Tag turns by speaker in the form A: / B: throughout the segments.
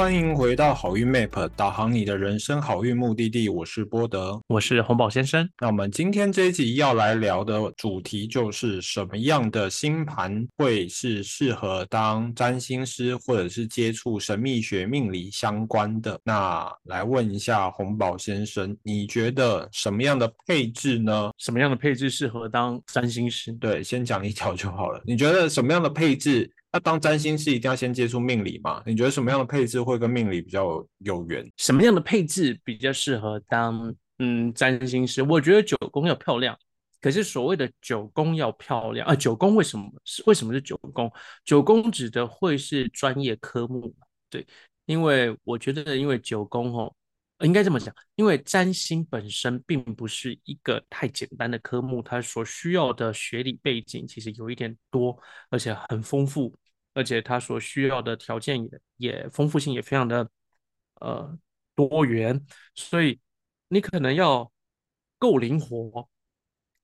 A: 欢迎回到好运 Map，导航你的人生好运目的地。我是波德，
B: 我是红宝先生。
A: 那我们今天这一集要来聊的主题就是什么样的星盘会是适合当占星师，或者是接触神秘学命理相关的？那来问一下红宝先生，你觉得什么样的配置呢？
B: 什么样的配置适合当占星师？
A: 对，先讲一条就好了。你觉得什么样的配置？那当占星师一定要先接触命理嘛？你觉得什么样的配置会跟命理比较有缘？
B: 什么样的配置比较适合当嗯占星师？我觉得九宫要漂亮，可是所谓的九宫要漂亮啊，九宫为什么是为什么是九宫？九宫指的会是专业科目，对，因为我觉得因为九宫哦。应该这么讲，因为占星本身并不是一个太简单的科目，它所需要的学历背景其实有一点多，而且很丰富，而且它所需要的条件也也丰富性也非常的呃多元，所以你可能要够灵活。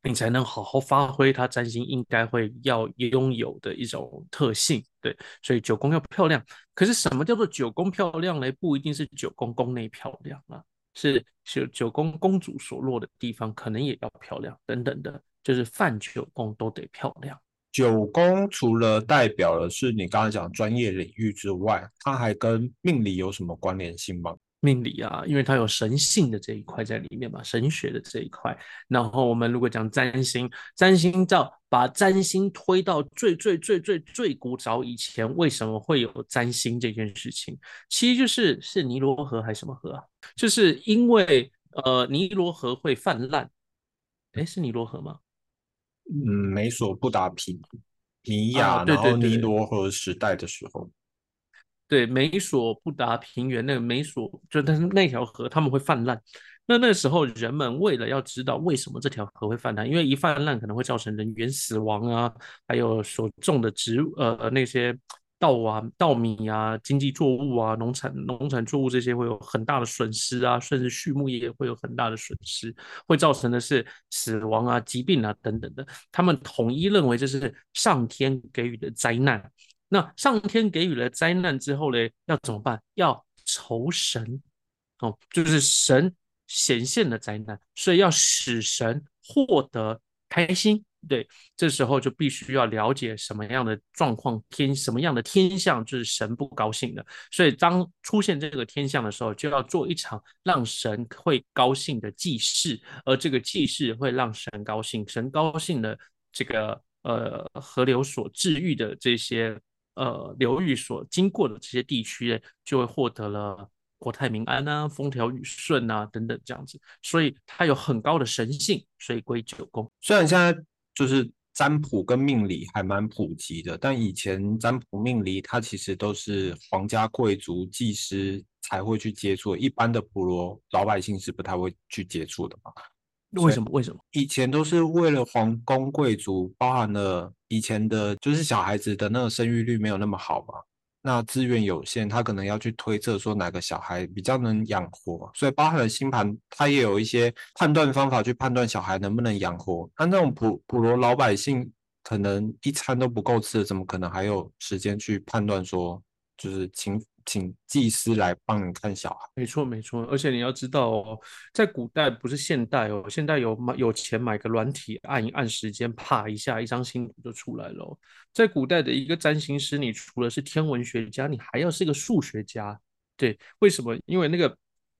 B: 你才能好好发挥它占星应该会要拥有的一种特性，对，所以九宫要漂亮。可是什么叫做九宫漂亮呢？不一定是九宫宫内漂亮啊，是九九宫公主所落的地方可能也要漂亮，等等的，就是泛九宫都得漂亮。
A: 九宫除了代表的是你刚才讲专业领域之外，它还跟命理有什么关联性吗？
B: 命理啊，因为它有神性的这一块在里面嘛，神学的这一块。然后我们如果讲占星，占星照把占星推到最最最最最古早以前，为什么会有占星这件事情？其实就是是尼罗河还是什么河啊？就是因为呃尼罗河会泛滥，哎，是尼罗河吗？
A: 嗯，美索不达米尼亚，然后尼罗河时代的时候。
B: 对，美索不达平原那个美索，就但是那条河他们会泛滥。那那时候人们为了要知道为什么这条河会泛滥，因为一泛滥可能会造成人员死亡啊，还有所种的植物呃那些稻啊稻米啊经济作物啊农产农产作物这些会有很大的损失啊，甚至畜牧业也会有很大的损失，会造成的是死亡啊疾病啊等等的。他们统一认为这是上天给予的灾难。那上天给予了灾难之后呢，要怎么办？要酬神哦，就是神显现了灾难，所以要使神获得开心。对，这时候就必须要了解什么样的状况天什么样的天象就是神不高兴的。所以当出现这个天象的时候，就要做一场让神会高兴的祭祀，而这个祭祀会让神高兴，神高兴的这个呃河流所治愈的这些。呃，流域所经过的这些地区，就会获得了国泰民安啊、风调雨顺啊等等这样子，所以它有很高的神性，所以归九宫。
A: 虽然现在就是占卜跟命理还蛮普及的，但以前占卜命理它其实都是皇家贵族、祭师才会去接触，一般的普罗老百姓是不太会去接触的嘛。
B: 为什么？为什么？
A: 以前都是为了皇宫贵族，包含了以前的，就是小孩子的那个生育率没有那么好嘛，那资源有限，他可能要去推测说哪个小孩比较能养活，所以包含了星盘，他也有一些判断方法去判断小孩能不能养活。那那种普普罗老百姓，可能一餐都不够吃，怎么可能还有时间去判断说，就是情请祭司来帮你看小孩，
B: 没错没错，而且你要知道哦，在古代不是现代哦，现代有买有钱买个软体，按一按时间，啪一下，一张星图就出来了。在古代的一个占星师，你除了是天文学家，你还要是个数学家。对，为什么？因为那个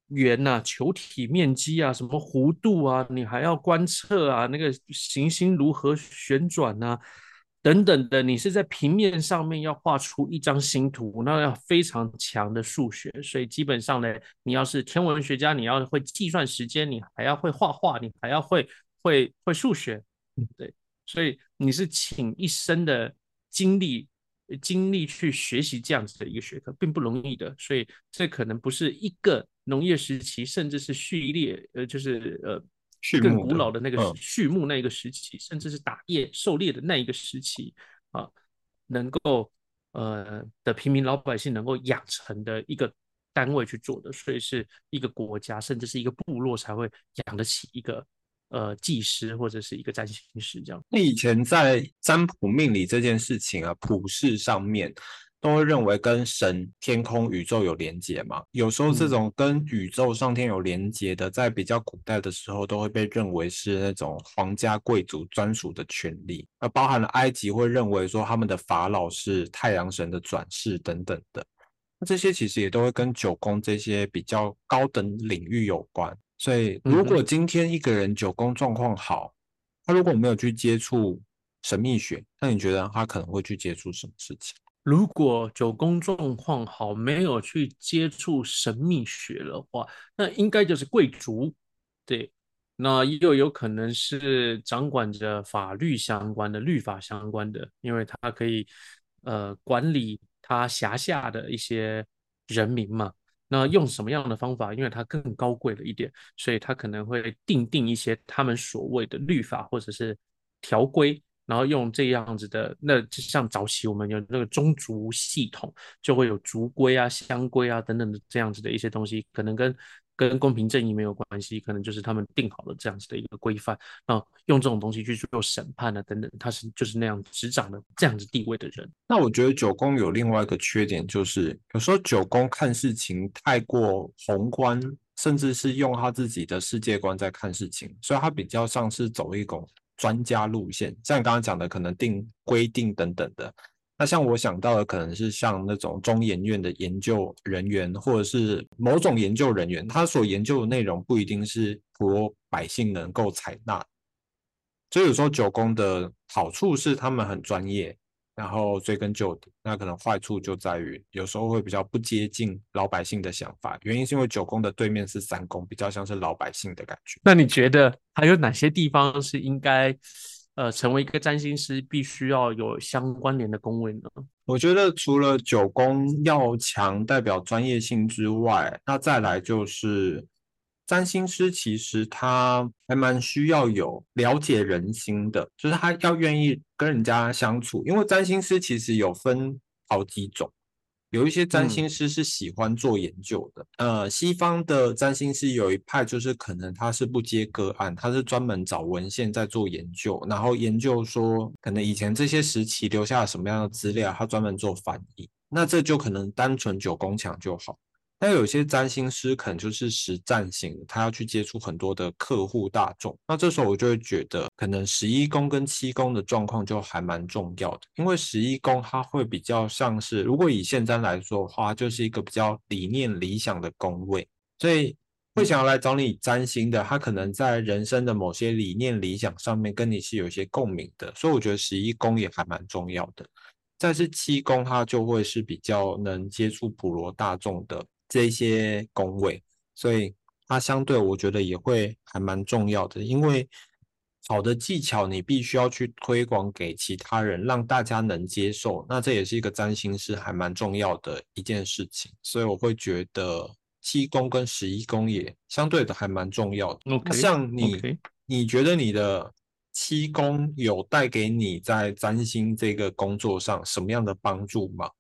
B: 圆呐、球体面积啊、什么弧度啊，你还要观测啊，那个行星如何旋转呐。等等的，你是在平面上面要画出一张星图，那要非常强的数学，所以基本上呢，你要是天文学家，你要会计算时间，你还要会画画，你还要会会会数学，对，所以你是请一生的精力精力去学习这样子的一个学科，并不容易的，所以这可能不是一个农业时期，甚至是序列，呃，就是呃。更古老的那个畜牧那一个时期，甚至是打猎狩猎的那一个时期啊，能够呃的平民老百姓能够养成的一个单位去做的，所以是一个国家甚至是一个部落才会养得起一个呃技师或者是一个占星师这样。
A: 那以前在占卜命理这件事情啊，普世上面都会认为跟神、天空、宇宙有连接嘛。有时候这种跟宇宙、上天有连接的，在比较古代的时候，都会被认为是那种皇家贵族专属的权利。而包含了埃及会认为说他们的法老是太阳神的转世等等的。那这些其实也都会跟九宫这些比较高等领域有关。所以，如果今天一个人九宫状况好，他如果没有去接触神秘学，那你觉得他可能会去接触什么事情？
B: 如果九宫状况好，没有去接触神秘学的话，那应该就是贵族。对，那又有可能是掌管着法律相关的、律法相关的，因为他可以呃管理他辖下的一些人民嘛。那用什么样的方法？因为他更高贵了一点，所以他可能会定定一些他们所谓的律法或者是条规，然后用这样子的。那就像早期我们有那个宗族系统，就会有族规啊、乡规啊等等的这样子的一些东西，可能跟。跟公平正义没有关系，可能就是他们定好了这样子的一个规范，那用这种东西去做审判啊等等，他是就是那样执掌的这样子地位的人。
A: 那我觉得九宫有另外一个缺点，就是有时候九宫看事情太过宏观，甚至是用他自己的世界观在看事情，所以他比较像是走一种专家路线，像你刚刚讲的，可能定规定等等的。那像我想到的，可能是像那种中研院的研究人员，或者是某种研究人员，他所研究的内容不一定是普罗百姓能够采纳。所以有时候九宫的好处是他们很专业，然后追根究底。那可能坏处就在于有时候会比较不接近老百姓的想法。原因是因为九宫的对面是三宫，比较像是老百姓的感觉。
B: 那你觉得还有哪些地方是应该？呃，成为一个占星师，必须要有相关联的宫位呢。
A: 我觉得除了九宫要强，代表专业性之外，那再来就是占星师，其实他还蛮需要有了解人心的，就是他要愿意跟人家相处。因为占星师其实有分好几种。有一些占星师是喜欢做研究的，呃，西方的占星师有一派就是可能他是不接个案，他是专门找文献在做研究，然后研究说可能以前这些时期留下了什么样的资料，他专门做翻译，那这就可能单纯九宫墙就好。那有些占星师可能就是实战型，他要去接触很多的客户大众。那这时候我就会觉得，可能十一宫跟七宫的状况就还蛮重要的，因为十一宫它会比较像是，如果以现在来说的话，就是一个比较理念理想的宫位，所以会想要来找你占星的，他可能在人生的某些理念理想上面跟你是有一些共鸣的，所以我觉得十一宫也还蛮重要的。再是七宫，它就会是比较能接触普罗大众的。这些工位，所以它相对我觉得也会还蛮重要的，因为好的技巧你必须要去推广给其他人，让大家能接受，那这也是一个占星师还蛮重要的一件事情，所以我会觉得七宫跟十一宫也相对的还蛮重要的。
B: 那
A: 像你，你觉得你的七宫有带给你在占星这个工作上什么样的帮助吗？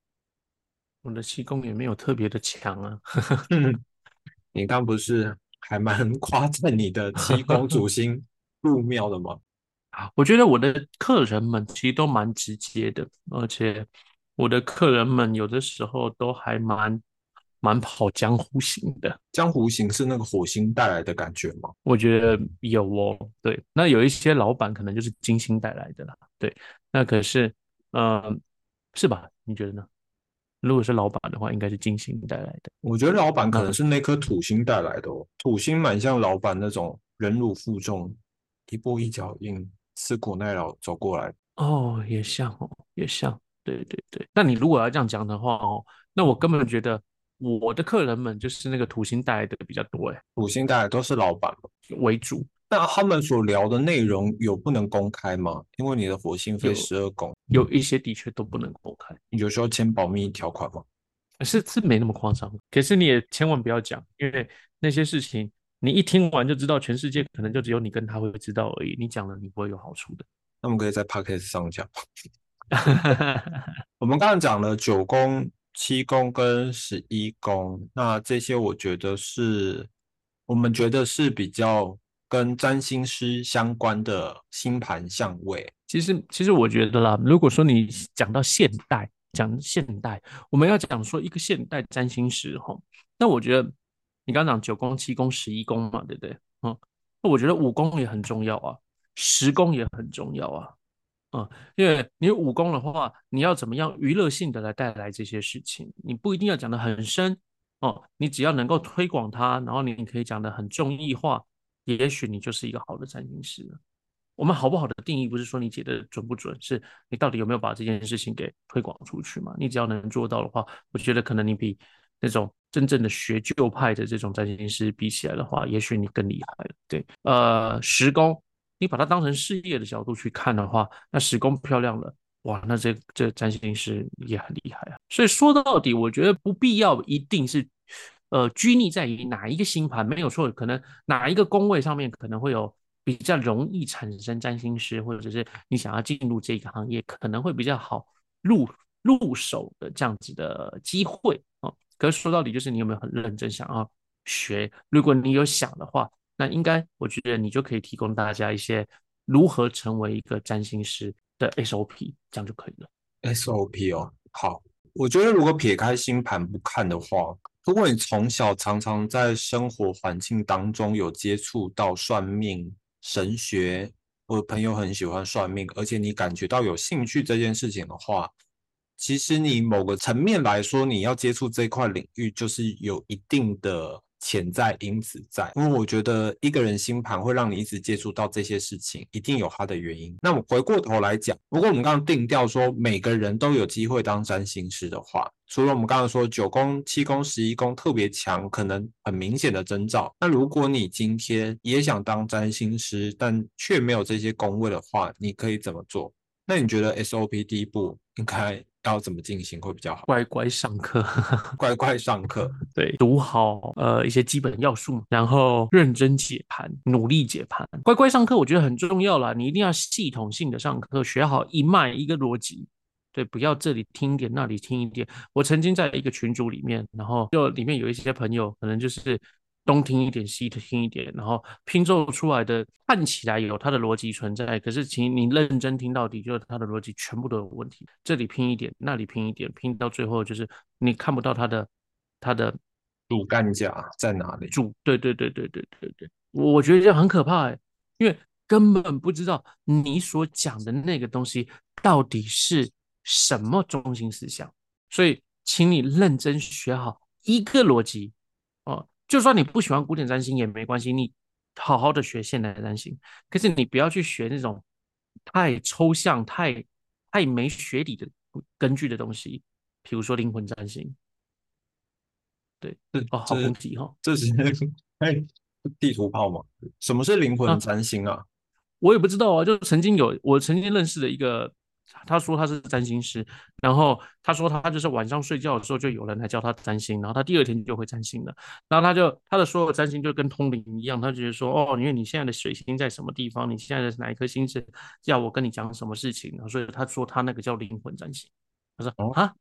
B: 我的气功也没有特别的强啊。
A: 你刚不是还蛮 夸赞你的气功主心入庙的吗？
B: 啊，我觉得我的客人们其实都蛮直接的，而且我的客人们有的时候都还蛮蛮跑江湖型的。
A: 江湖型是那个火星带来的感觉吗？
B: 我觉得有哦。对，那有一些老板可能就是金星带来的啦。对，那可是，嗯，是吧？你觉得呢？如果是老板的话，应该是金星带来的。
A: 我觉得老板可能是那颗土星带来的哦。土星蛮像老板那种忍辱负重、一步一脚印、吃苦耐劳走过来。
B: 哦，也像哦，也像。对对对。那你如果要这样讲的话哦，那我根本觉得我的客人们就是那个土星带来的比较多哎。
A: 土星带来都是老板
B: 为主。
A: 那他们所聊的内容有不能公开吗？因为你的火星飞十二宫，
B: 有一些的确都不能公开。
A: 有时候签保密条款吗？
B: 是是没那么夸张，可是你也千万不要讲，因为那些事情你一听完就知道，全世界可能就只有你跟他会知道而已。你讲了，你不会有好处的。
A: 那我们可以在 podcast 上讲。我们刚刚讲了九宫、七宫跟十一宫，那这些我觉得是我们觉得是比较。跟占星师相关的星盘相位，
B: 其实其实我觉得啦，如果说你讲到现代，讲现代，我们要讲说一个现代占星师哈。那我觉得你刚刚讲九宫、七宫、十一宫嘛，对不对？嗯，那我觉得五宫也很重要啊，十宫也很重要啊。嗯，因为你五宫的话，你要怎么样娱乐性的来带来这些事情？你不一定要讲的很深哦，你只要能够推广它，然后你可以讲的很中意化，也许你就是一个好的占星师了。我们好不好的定义不是说你解的准不准，是你到底有没有把这件事情给推广出去嘛？你只要能做到的话，我觉得可能你比那种真正的学旧派的这种占星师比起来的话，也许你更厉害了。对，呃，十宫，你把它当成事业的角度去看的话，那十宫漂亮了，哇，那这这占星师也很厉害啊。所以说到底，我觉得不必要一定是呃拘泥在于哪一个星盘，没有错，可能哪一个宫位上面可能会有。比较容易产生占星师，或者是你想要进入这个行业，可能会比较好入入手的这样子的机会啊。可是说到底，就是你有没有很认真想要学？如果你有想的话，那应该我觉得你就可以提供大家一些如何成为一个占星师的 SOP，这样就可以了。
A: SOP 哦，好，我觉得如果撇开星盘不看的话，如果你从小常常在生活环境当中有接触到算命。神学，我朋友很喜欢算命，而且你感觉到有兴趣这件事情的话，其实你某个层面来说，你要接触这块领域，就是有一定的。潜在因子在，因为我觉得一个人星盘会让你一直接触到这些事情，一定有它的原因。那我回过头来讲，如果我们刚刚定调说每个人都有机会当占星师的话，除了我们刚刚说九宫、七宫、十一宫特别强，可能很明显的征兆。那如果你今天也想当占星师，但却没有这些宫位的话，你可以怎么做？那你觉得 SOP 第一步应该？要怎么进行会比较好？
B: 乖乖上课，
A: 乖乖上课，
B: 对，读好呃一些基本要素，然后认真解盘，努力解盘。乖乖上课，我觉得很重要啦。你一定要系统性的上课，学好一脉一个逻辑，对，不要这里听一点，那里听一点。我曾经在一个群组里面，然后就里面有一些朋友，可能就是。东听一点，西听一点，然后拼凑出来的看起来有它的逻辑存在，可是请你认真听到底，就是它的逻辑全部都有问题。这里拼一点，那里拼一点，拼到最后就是你看不到它的它的
A: 主干架在哪里。
B: 主对对对对对对对，我觉得这很可怕哎，因为根本不知道你所讲的那个东西到底是什么中心思想，所以请你认真学好一个逻辑哦。就算你不喜欢古典占星也没关系，你好好的学现代占星。可是你不要去学那种太抽象、太太没学理的根据的东西，比如说灵魂占星。对，哦，好攻击哈！
A: 这是哎，地图炮嘛？什么是灵魂占星啊？
B: 我也不知道啊，就曾经有我曾经认识的一个。他说他是占星师，然后他说他就是晚上睡觉的时候就有人来教他占星，然后他第二天就会占星了。然后他就他的所有占星就跟通灵一样，他觉得说哦，因为你现在的水星在什么地方，你现在的哪一颗星是要我跟你讲什么事情，所以他说他那个叫灵魂占星。他说啊，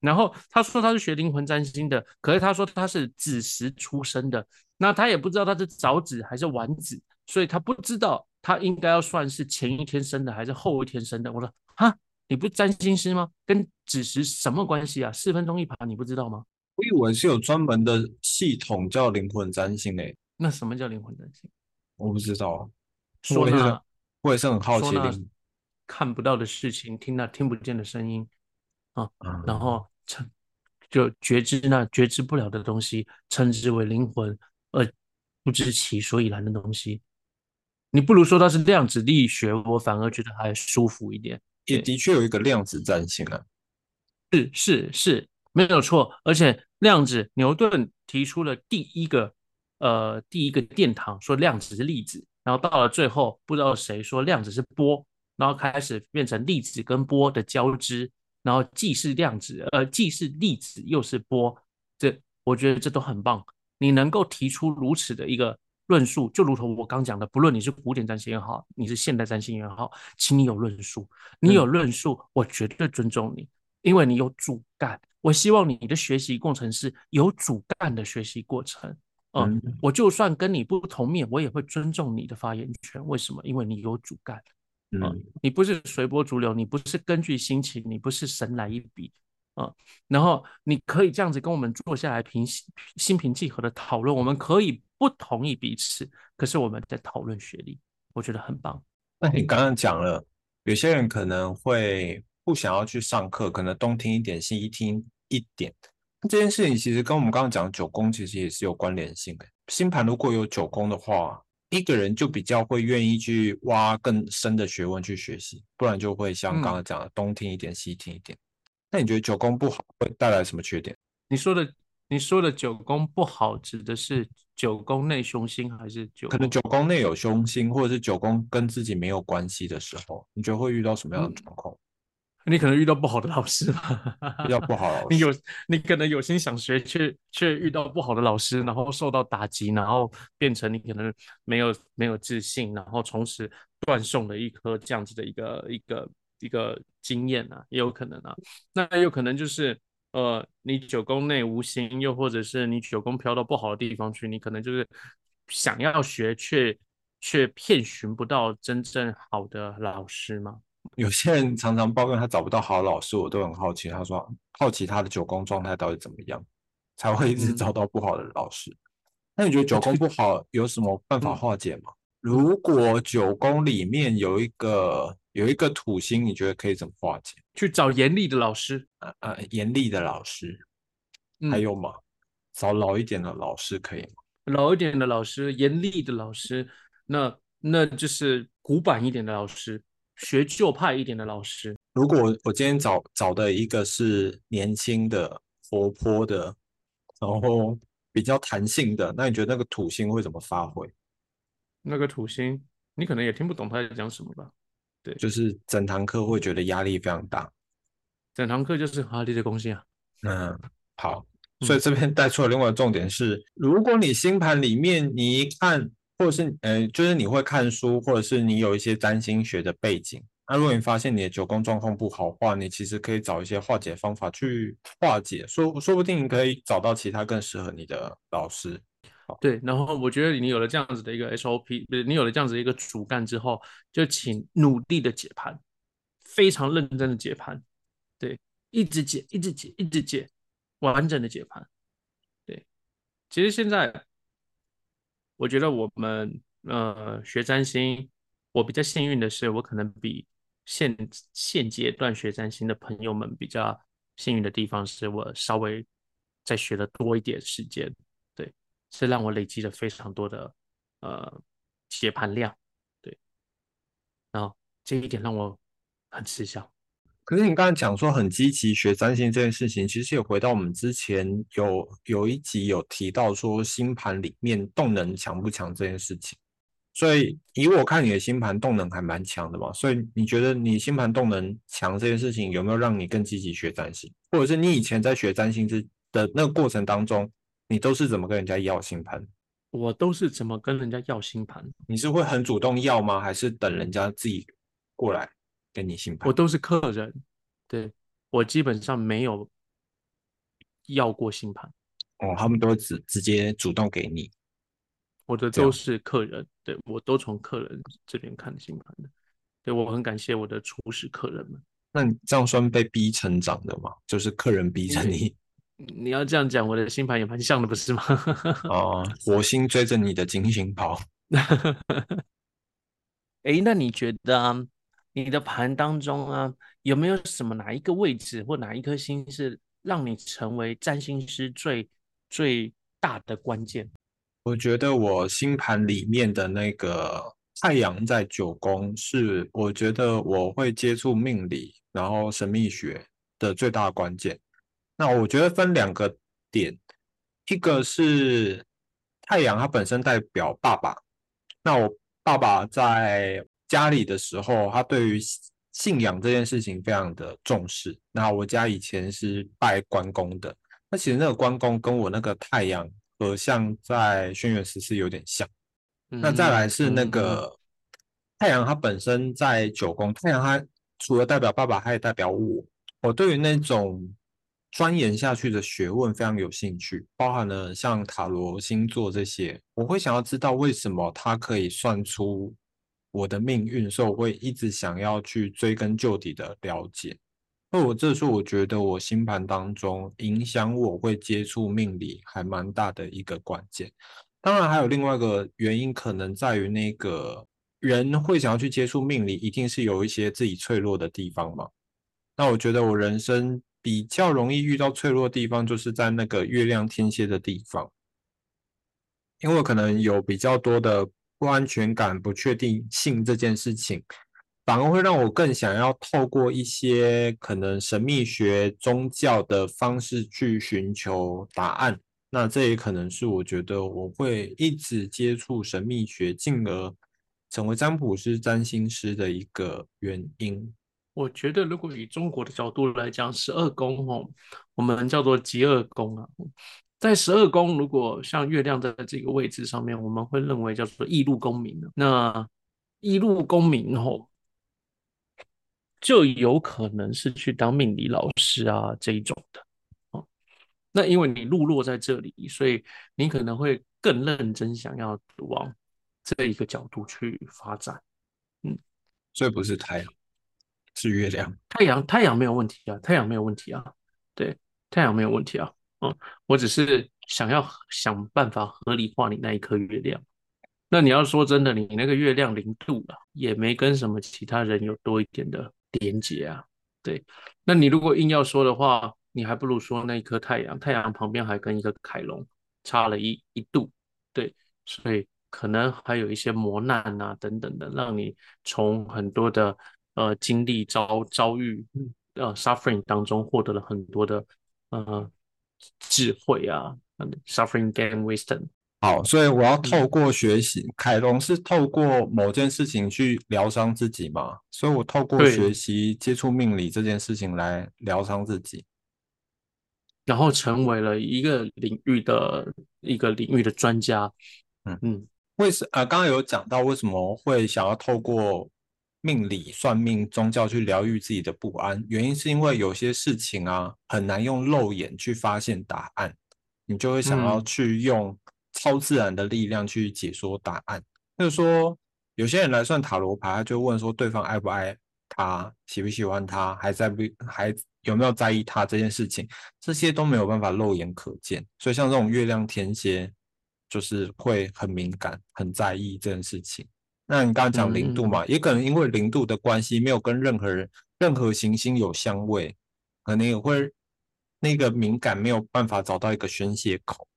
B: 然后他说他是学灵魂占星的，可是他说他是子时出生的，那他也不知道他是早子还是晚子，所以他不知道他应该要算是前一天生的还是后一天生的。我说。啊，你不是占星师吗？跟子时什么关系啊？四分钟一盘，你不知道吗？
A: 我以为是有专门的系统叫灵魂占星诶。
B: 那什么叫灵魂占星？
A: 我不知道啊。
B: 说
A: 那，我也是很好奇。
B: 看不到的事情，听到听不见的声音啊，然后称就觉知那觉知不了的东西，称之为灵魂，而不知其所以然的东西。你不如说它是量子力学，我反而觉得还舒服一点。
A: 也的确有一个量子占星啊，
B: 是是是，没有错。而且量子，牛顿提出了第一个呃第一个殿堂，说量子是粒子，然后到了最后，不知道谁说量子是波，然后开始变成粒子跟波的交织，然后既是量子，呃既是粒子又是波，这我觉得这都很棒。你能够提出如此的一个。论述就如同我刚讲的，不论你是古典占星也好，你是现代占星也好，请你有论述，你有论述，我绝对尊重你，因为你有主干。我希望你的学习过程是有主干的学习过程。嗯，我就算跟你不同面，我也会尊重你的发言权。为什么？因为你有主干。嗯，你不是随波逐流，你不是根据心情，你不是神来一笔，啊，然后你可以这样子跟我们坐下来平心平气和的讨论，我们可以不同意彼此，可是我们在讨论学历，我觉得很棒。
A: 那你刚刚讲了，有些人可能会不想要去上课，可能东听一点，西听一点。这件事情其实跟我们刚刚讲九宫其实也是有关联性的。星盘如果有九宫的话，一个人就比较会愿意去挖更深的学问去学习，不然就会像刚刚讲的东听一点，西听一点。那你觉得九宫不好会带来什么缺点？
B: 你说的你说的九宫不好，指的是九宫内凶星还是九？
A: 可能九宫内有凶星，或者是九宫跟自己没有关系的时候，你觉得会遇到什么样的状况？
B: 你可能遇到不好的老师吧？
A: 遇到不好老 师，
B: 你有你可能有心想学，却却遇到不好的老师，然后受到打击，然后变成你可能没有没有自信，然后从此断送了一颗这样子的一个一个。一个经验啊，也有可能啊，那有可能就是呃，你九宫内无心，又或者是你九宫飘到不好的地方去，你可能就是想要学，却却遍寻不到真正好的老师吗？
A: 有些人常常抱怨他找不到好老师，我都很好奇，他说好奇他的九宫状态到底怎么样，才会一直找到不好的老师。那你觉得九宫不好有什么办法化解吗？如果九宫里面有一个。有一个土星，你觉得可以怎么化解？
B: 去找严厉的老师，
A: 呃呃，严厉的老师，还有吗？找老一点的老师可以吗？
B: 老一点的老师，严厉的老师，那那就是古板一点的老师，学旧派一点的老师。
A: 如果我今天找找的一个是年轻的、活泼的，然后比较弹性的，那你觉得那个土星会怎么发挥？
B: 那个土星，你可能也听不懂他在讲什么吧？对，
A: 就是整堂课会觉得压力非常大，
B: 整堂课就是压力的东西啊。
A: 嗯，好，所以这边带出了另外重点是，如果你星盘里面你一看，或者是呃，就是你会看书，或者是你有一些占星学的背景，那如果你发现你的九宫状况不好话，你其实可以找一些化解方法去化解，说说不定你可以找到其他更适合你的老师。
B: 对，然后我觉得你有了这样子的一个 SOP，不是你有了这样子一个主干之后，就请努力的解盘，非常认真的解盘，对，一直解，一直解，一直解，完整的解盘。对，其实现在我觉得我们呃学占星，我比较幸运的是，我可能比现现阶段学占星的朋友们比较幸运的地方，是我稍微再学的多一点时间。是让我累积了非常多的呃解盘量，对，然后这一点让我很吃香。
A: 可是你刚才讲说很积极学占星这件事情，其实也回到我们之前有有一集有提到说星盘里面动能强不强这件事情。所以以我看你的星盘动能还蛮强的嘛，所以你觉得你星盘动能强这件事情有没有让你更积极学占星，或者是你以前在学占星之的那个过程当中？你都是怎么跟人家要星盘？
B: 我都是怎么跟人家要星盘？
A: 你是会很主动要吗？还是等人家自己过来跟你星盘？
B: 我都是客人，对我基本上没有要过星盘。
A: 哦，他们都直直接主动给你。
B: 我的都是客人，对我都从客人这边看星盘的。对我很感谢我的初始客人们。
A: 那你这样算被逼成长的吗？就是客人逼着你。
B: 你要这样讲，我的星盘也蛮像的，不是吗？
A: 哦，火星追着你的金星跑。
B: 哎，那你觉得啊，你的盘当中啊，有没有什么哪一个位置或哪一颗星是让你成为占星师最最大的关键？
A: 我觉得我星盘里面的那个太阳在九宫，是我觉得我会接触命理，然后神秘学的最大关键。那我觉得分两个点，一个是太阳，它本身代表爸爸。那我爸爸在家里的时候，他对于信仰这件事情非常的重视。那我家以前是拜关公的，那其实那个关公跟我那个太阳和像在轩辕十四有点像。那再来是那个太阳，它本身在九宫，太阳它除了代表爸爸，它也代表我。我对于那种。钻研下去的学问非常有兴趣，包含了像塔罗星座这些，我会想要知道为什么它可以算出我的命运，所以我会一直想要去追根究底的了解。那我这是我觉得我星盘当中影响我会接触命理还蛮大的一个关键。当然还有另外一个原因，可能在于那个人会想要去接触命理，一定是有一些自己脆弱的地方嘛。那我觉得我人生比较容易遇到脆弱的地方，就是在那个月亮天蝎的地方，因为可能有比较多的不安全感、不确定性这件事情。反而会让我更想要透过一些可能神秘学、宗教的方式去寻求答案。那这也可能是我觉得我会一直接触神秘学，进而成为占卜师、占星师的一个原因。
B: 我觉得，如果以中国的角度来讲，十二宫哦，我们叫做极二宫啊。在十二宫，如果像月亮在这个位置上面，我们会认为叫做异路公民那异路公民吼。就有可能是去当命理老师啊这一种的哦。那因为你路落在这里，所以你可能会更认真想要往这一个角度去发展。
A: 嗯，所以不是太阳，是月亮。
B: 太阳太阳没有问题啊，太阳没有问题啊。对，太阳没有问题啊。嗯，我只是想要想办法合理化你那一颗月亮。那你要说真的，你那个月亮零度了，也没跟什么其他人有多一点的。连接啊，对，那你如果硬要说的话，你还不如说那一颗太阳，太阳旁边还跟一个凯龙差了一一度，对，所以可能还有一些磨难啊等等的，让你从很多的呃经历遭遭遇呃 suffering 当中获得了很多的呃智慧啊，suffering gain wisdom。
A: 好，所以我要透过学习，凯龙是透过某件事情去疗伤自己嘛？所以我透过学习接触命理这件事情来疗伤自己，
B: 然后成为了一个领域的一个领域的专家。
A: 嗯嗯，为什呃，刚刚有讲到为什么会想要透过命理、算命、宗教去疗愈自己的不安？原因是因为有些事情啊，很难用肉眼去发现答案，你就会想要去用。超自然的力量去解说答案，就是说，有些人来算塔罗牌，他就问说对方爱不爱他，喜不喜欢他，还在不还有没有在意他这件事情，这些都没有办法肉眼可见。所以像这种月亮天蝎，就是会很敏感、很在意这件事情。那你刚刚讲零度嘛，也可能因为零度的关系，没有跟任何人、任何行星有相位，可能也会那个敏感没有办法找到一个宣泄口。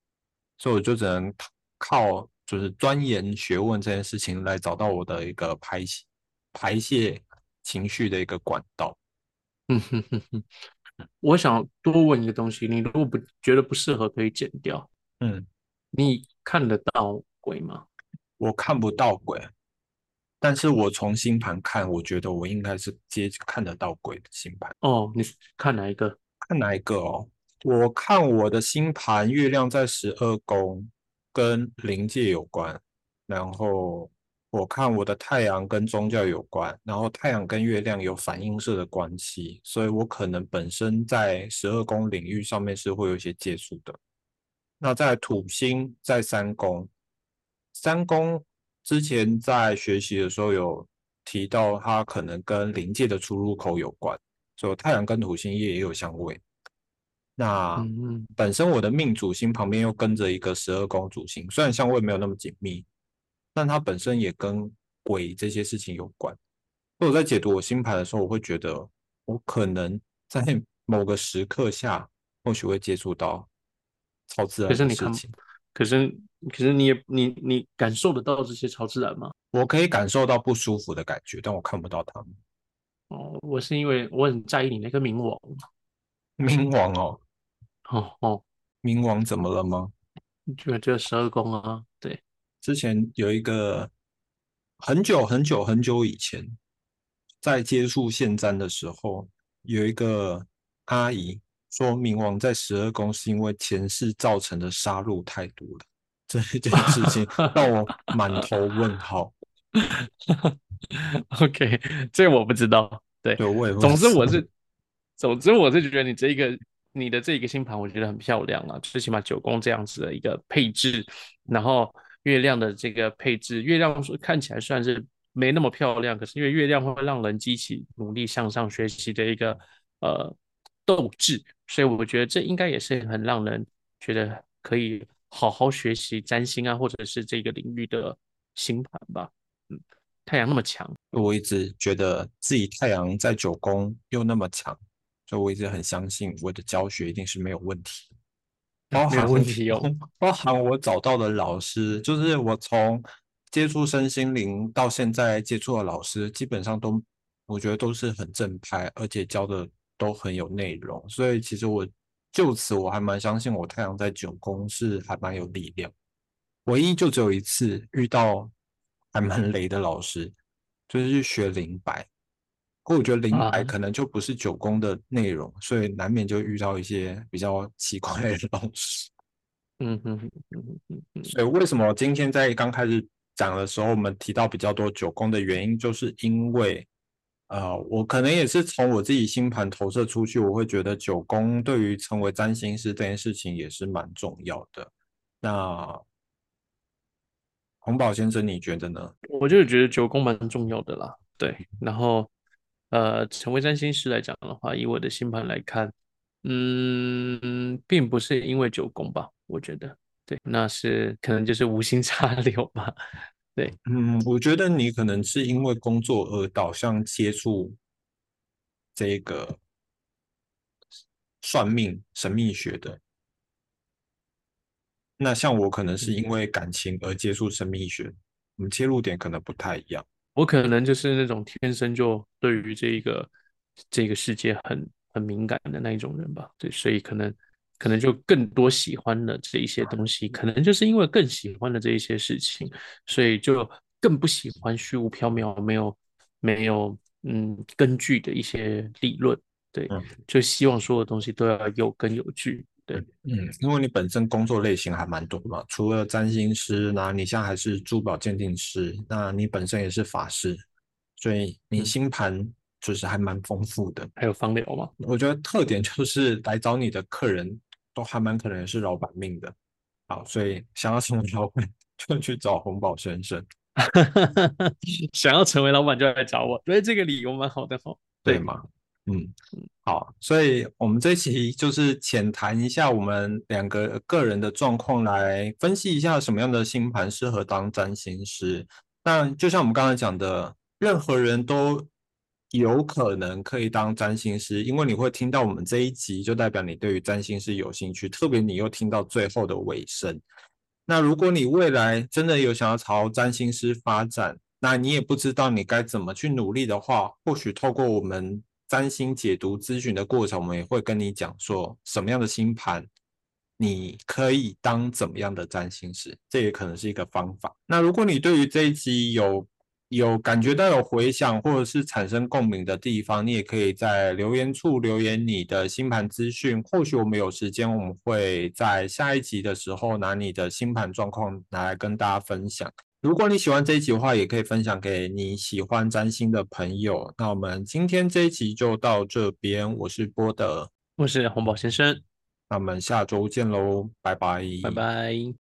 A: 所以我就只能靠就是钻研学问这件事情来找到我的一个排泄排泄情绪的一个管道。
B: 嗯哼哼哼，我想多问一个东西，你如果不觉得不适合，可以剪掉。
A: 嗯，
B: 你看得到鬼吗？
A: 我看不到鬼，但是我从星盘看，我觉得我应该是接看得到鬼的星盘。
B: 哦，你看哪一个？
A: 看哪一个哦？我看我的星盘，月亮在十二宫，跟灵界有关。然后我看我的太阳跟宗教有关，然后太阳跟月亮有反映射的关系，所以我可能本身在十二宫领域上面是会有一些接触的。那在土星在三宫，三宫之前在学习的时候有提到，它可能跟灵界的出入口有关，所以太阳跟土星也也有相位。那本身我的命主星旁边又跟着一个十二宫主星，虽然相位没有那么紧密，但它本身也跟鬼这些事情有关。所以我在解读我星盘的时候，我会觉得我可能在某个时刻下，或许会接触到超自然的事情。
B: 可是，可是可是你也你你感受得到这些超自然吗？
A: 我可以感受到不舒服的感觉，但我看不到他们。
B: 哦，我是因为我很在意你那个冥王。
A: 冥王哦。
B: 哦哦，
A: 冥王怎么了吗？
B: 就就十二宫啊，对。
A: 之前有一个很久很久很久以前，在接触现占的时候，有一个阿姨说，冥王在十二宫是因为前世造成的杀戮太多了。这 一件事情让我满头问号。
B: OK，这我不知道。对，总之我是，总之我是觉得你这一个。你的这一个星盘我觉得很漂亮啊，最起码九宫这样子的一个配置，然后月亮的这个配置，月亮说看起来算是没那么漂亮，可是因为月亮会让人激起努力向上学习的一个呃斗志，所以我觉得这应该也是很让人觉得可以好好学习占星啊，或者是这个领域的星盘吧。嗯，太阳那么强，
A: 我一直觉得自己太阳在九宫又那么强，所以我一直很相信我的教学一定是没有问题。包含
B: 问题哦，
A: 包含我找到的老师，就是我从接触身心灵到现在接触的老师，基本上都我觉得都是很正派，而且教的都很有内容。所以其实我就此我还蛮相信我太阳在九宫是还蛮有力量。唯一就只有一次遇到还蛮雷的老师，就是去学灵摆。我觉得灵摆可能就不是九宫的内容，所以难免就遇到一些比较奇怪的老师。
B: 嗯嗯嗯嗯嗯。
A: 所以为什么今天在刚开始讲的时候，我们提到比较多九宫的原因，就是因为，呃，我可能也是从我自己星盘投射出去，我会觉得九宫对于成为占星师这件事情也是蛮重要的。那洪宝先生，你觉得呢？
B: 我就是觉得九宫蛮重要的啦。对，然后。呃，成为占星师来讲的话，以我的星盘来看，嗯，并不是因为九宫吧，我觉得，对，那是可能就是无心插柳吧，对，
A: 嗯，我觉得你可能是因为工作而导向接触这个算命神秘学的，那像我可能是因为感情而接触神秘学，我们切入点可能不太一样。
B: 我可能就是那种天生就对于这个这个世界很很敏感的那一种人吧，对，所以可能可能就更多喜欢了这一些东西，可能就是因为更喜欢了这一些事情，所以就更不喜欢虚无缥缈、没有没有嗯根据的一些理论，对，就希望所有东西都要有根有据。对，
A: 嗯，因为你本身工作类型还蛮多嘛，除了占星师，那你现在还是珠宝鉴定师，那你本身也是法师，所以你星盘就是还蛮丰富的。
B: 还有方疗吗？
A: 我觉得特点就是来找你的客人都还蛮可能是老板命的。好，所以想要成为老板就去找红宝先生，
B: 想要成为老板就来找我，所以这个理由蛮好的哈。
A: 对吗？嗯，好，所以我们这期就是浅谈一下我们两个个人的状况，来分析一下什么样的星盘适合当占星师。那就像我们刚才讲的，任何人都有可能可以当占星师，因为你会听到我们这一集，就代表你对于占星师有兴趣，特别你又听到最后的尾声。那如果你未来真的有想要朝占星师发展，那你也不知道你该怎么去努力的话，或许透过我们。占星解读咨询的过程，我们也会跟你讲说什么样的星盘，你可以当怎么样的占星师，这也可能是一个方法。那如果你对于这一集有有感觉到有回响，或者是产生共鸣的地方，你也可以在留言处留言你的星盘资讯。或许我们有时间，我们会在下一集的时候拿你的星盘状况拿来跟大家分享。如果你喜欢这一集的话，也可以分享给你喜欢占星的朋友。那我们今天这一集就到这边，我是波德，
B: 我是红宝先生，
A: 那我们下周见喽，拜拜，
B: 拜拜。